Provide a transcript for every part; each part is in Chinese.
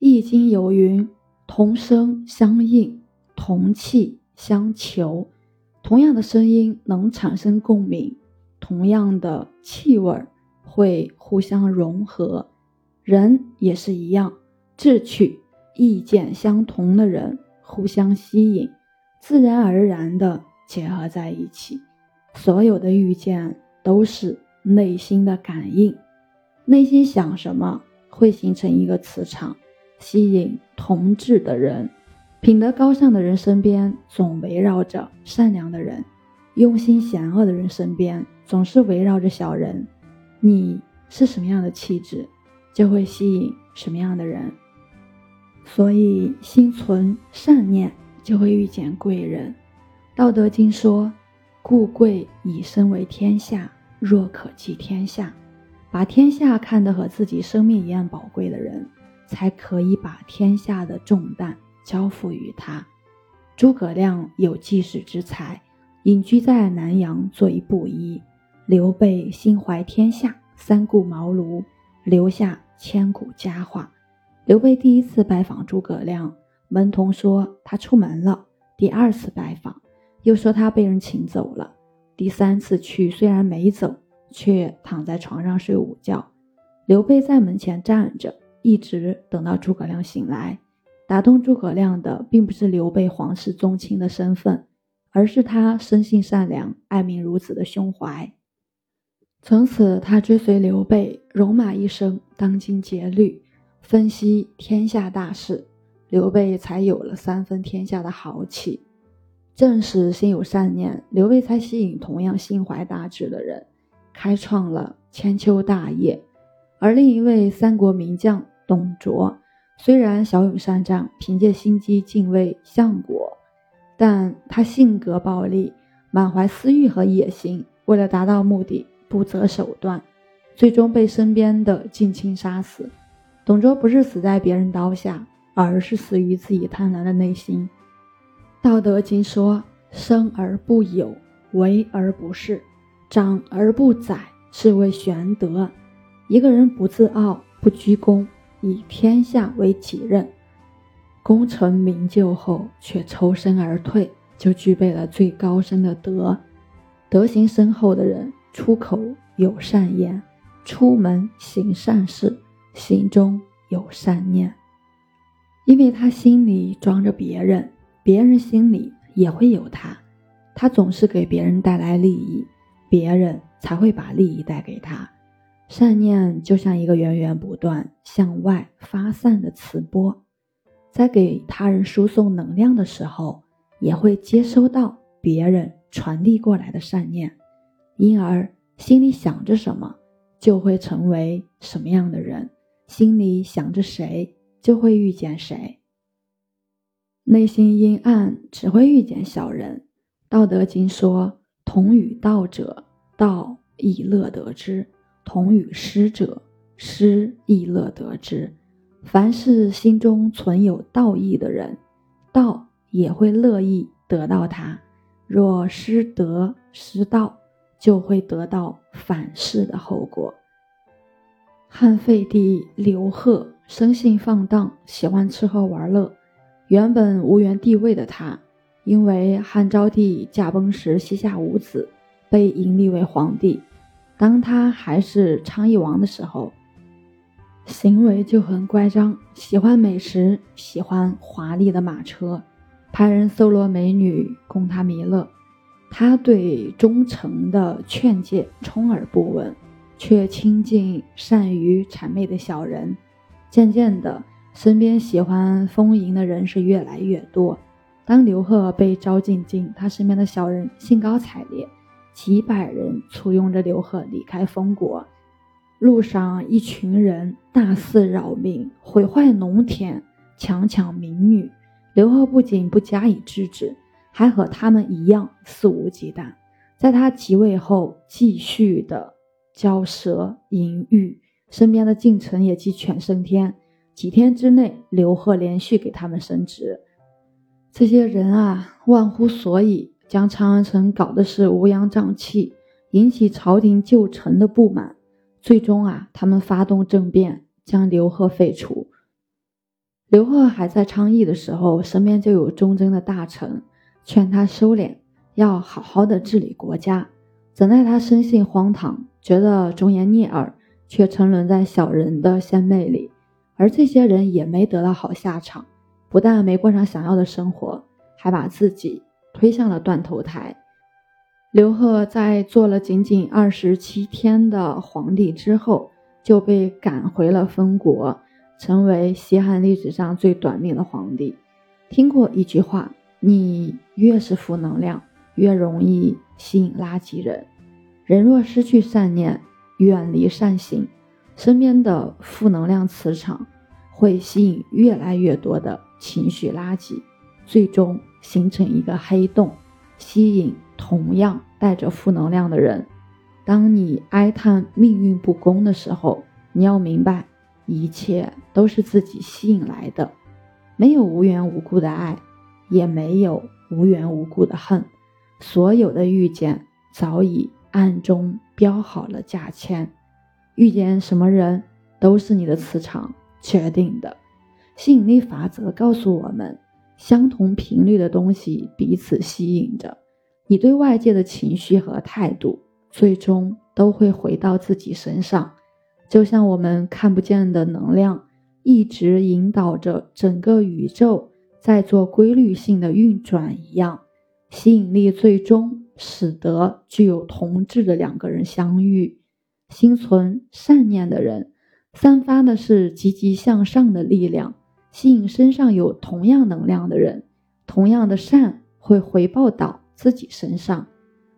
易经》有云：“同声相应，同气相求。”同样的声音能产生共鸣，同样的气味会互相融合。人也是一样，志趣、意见相同的人互相吸引，自然而然的结合在一起。所有的遇见都是内心的感应，内心想什么，会形成一个磁场。吸引同志的人，品德高尚的人身边总围绕着善良的人，用心险恶的人身边总是围绕着小人。你是什么样的气质，就会吸引什么样的人。所以，心存善念就会遇见贵人。道德经说：“故贵以身为天下，若可寄天下。”把天下看得和自己生命一样宝贵的人。才可以把天下的重担交付于他。诸葛亮有济世之才，隐居在南阳做一布衣。刘备心怀天下，三顾茅庐，留下千古佳话。刘备第一次拜访诸葛亮，门童说他出门了；第二次拜访，又说他被人请走了；第三次去，虽然没走，却躺在床上睡午觉。刘备在门前站着。一直等到诸葛亮醒来，打动诸葛亮的并不是刘备皇室宗亲的身份，而是他生性善良、爱民如子的胸怀。从此，他追随刘备，戎马一生，当今竭虑，分析天下大事，刘备才有了三分天下的豪气。正是心有善念，刘备才吸引同样心怀大志的人，开创了千秋大业。而另一位三国名将。董卓虽然骁勇善战，凭借心机敬畏相国，但他性格暴戾，满怀私欲和野心，为了达到目的不择手段，最终被身边的近亲杀死。董卓不是死在别人刀下，而是死于自己贪婪的内心。道德经说：“生而不有，为而不恃，长而不宰，是谓玄德。”一个人不自傲，不居功。以天下为己任，功成名就后却抽身而退，就具备了最高深的德。德行深厚的人，出口有善言，出门行善事，心中有善念。因为他心里装着别人，别人心里也会有他。他总是给别人带来利益，别人才会把利益带给他。善念就像一个源源不断向外发散的磁波，在给他人输送能量的时候，也会接收到别人传递过来的善念，因而心里想着什么，就会成为什么样的人；心里想着谁，就会遇见谁。内心阴暗，只会遇见小人。道德经说：“同与道者，道亦乐得之。”同与失者，失亦乐得之。凡是心中存有道义的人，道也会乐意得到他；若失德失道，就会得到反噬的后果。汉废帝刘贺生性放荡，喜欢吃喝玩乐。原本无缘帝位的他，因为汉昭帝驾崩时膝下无子，被迎立为皇帝。当他还是昌邑王的时候，行为就很乖张，喜欢美食，喜欢华丽的马车，派人搜罗美女供他弥勒。他对忠诚的劝诫充耳不闻，却亲近善于谄媚的小人。渐渐的，身边喜欢丰盈的人是越来越多。当刘贺被招进京，他身边的小人兴高采烈。几百人簇拥着刘贺离开封国，路上一群人大肆扰民，毁坏农田，强抢民女。刘贺不仅不加以制止，还和他们一样肆无忌惮。在他即位后，继续的骄奢淫欲，身边的近臣也鸡犬升天。几天之内，刘贺连续给他们升职。这些人啊，忘乎所以。将长安城搞得是乌烟瘴气，引起朝廷旧臣的不满。最终啊，他们发动政变，将刘贺废除。刘贺还在昌邑的时候，身边就有忠贞的大臣劝他收敛，要好好的治理国家。怎奈他生性荒唐，觉得忠言逆耳，却沉沦在小人的献媚里。而这些人也没得到好下场，不但没过上想要的生活，还把自己推向了断头台。刘贺在做了仅仅二十七天的皇帝之后，就被赶回了封国。成为西汉历史上最短命的皇帝。听过一句话：你越是负能量，越容易吸引垃圾人。人若失去善念，远离善行，身边的负能量磁场会吸引越来越多的情绪垃圾，最终形成一个黑洞，吸引同样带着负能量的人。当你哀叹命运不公的时候，你要明白。一切都是自己吸引来的，没有无缘无故的爱，也没有无缘无故的恨。所有的遇见早已暗中标好了价签，遇见什么人都是你的磁场决定的。吸引力法则告诉我们，相同频率的东西彼此吸引着。你对外界的情绪和态度，最终都会回到自己身上。就像我们看不见的能量，一直引导着整个宇宙在做规律性的运转一样，吸引力最终使得具有同质的两个人相遇。心存善念的人，散发的是积极向上的力量，吸引身上有同样能量的人，同样的善会回报到自己身上。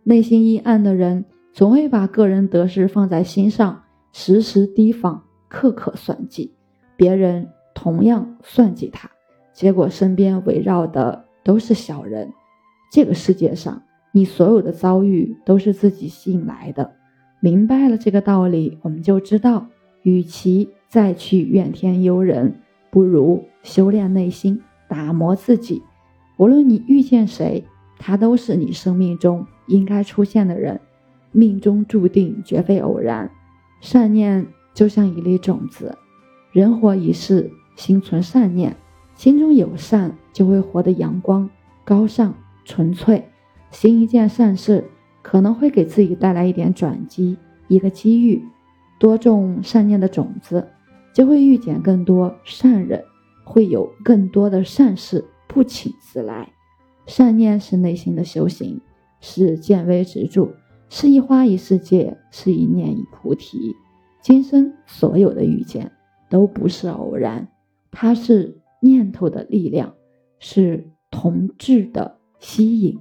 内心阴暗的人，总会把个人得失放在心上。时时提防，刻刻算计，别人同样算计他，结果身边围绕的都是小人。这个世界上，你所有的遭遇都是自己吸引来的。明白了这个道理，我们就知道，与其再去怨天尤人，不如修炼内心，打磨自己。无论你遇见谁，他都是你生命中应该出现的人，命中注定，绝非偶然。善念就像一粒种子，人活一世，心存善念，心中有善，就会活得阳光、高尚、纯粹。行一件善事，可能会给自己带来一点转机，一个机遇。多种善念的种子，就会遇见更多善人，会有更多的善事不请自来。善念是内心的修行，是见微知著。是一花一世界，是一念一菩提。今生所有的遇见都不是偶然，它是念头的力量，是同质的吸引。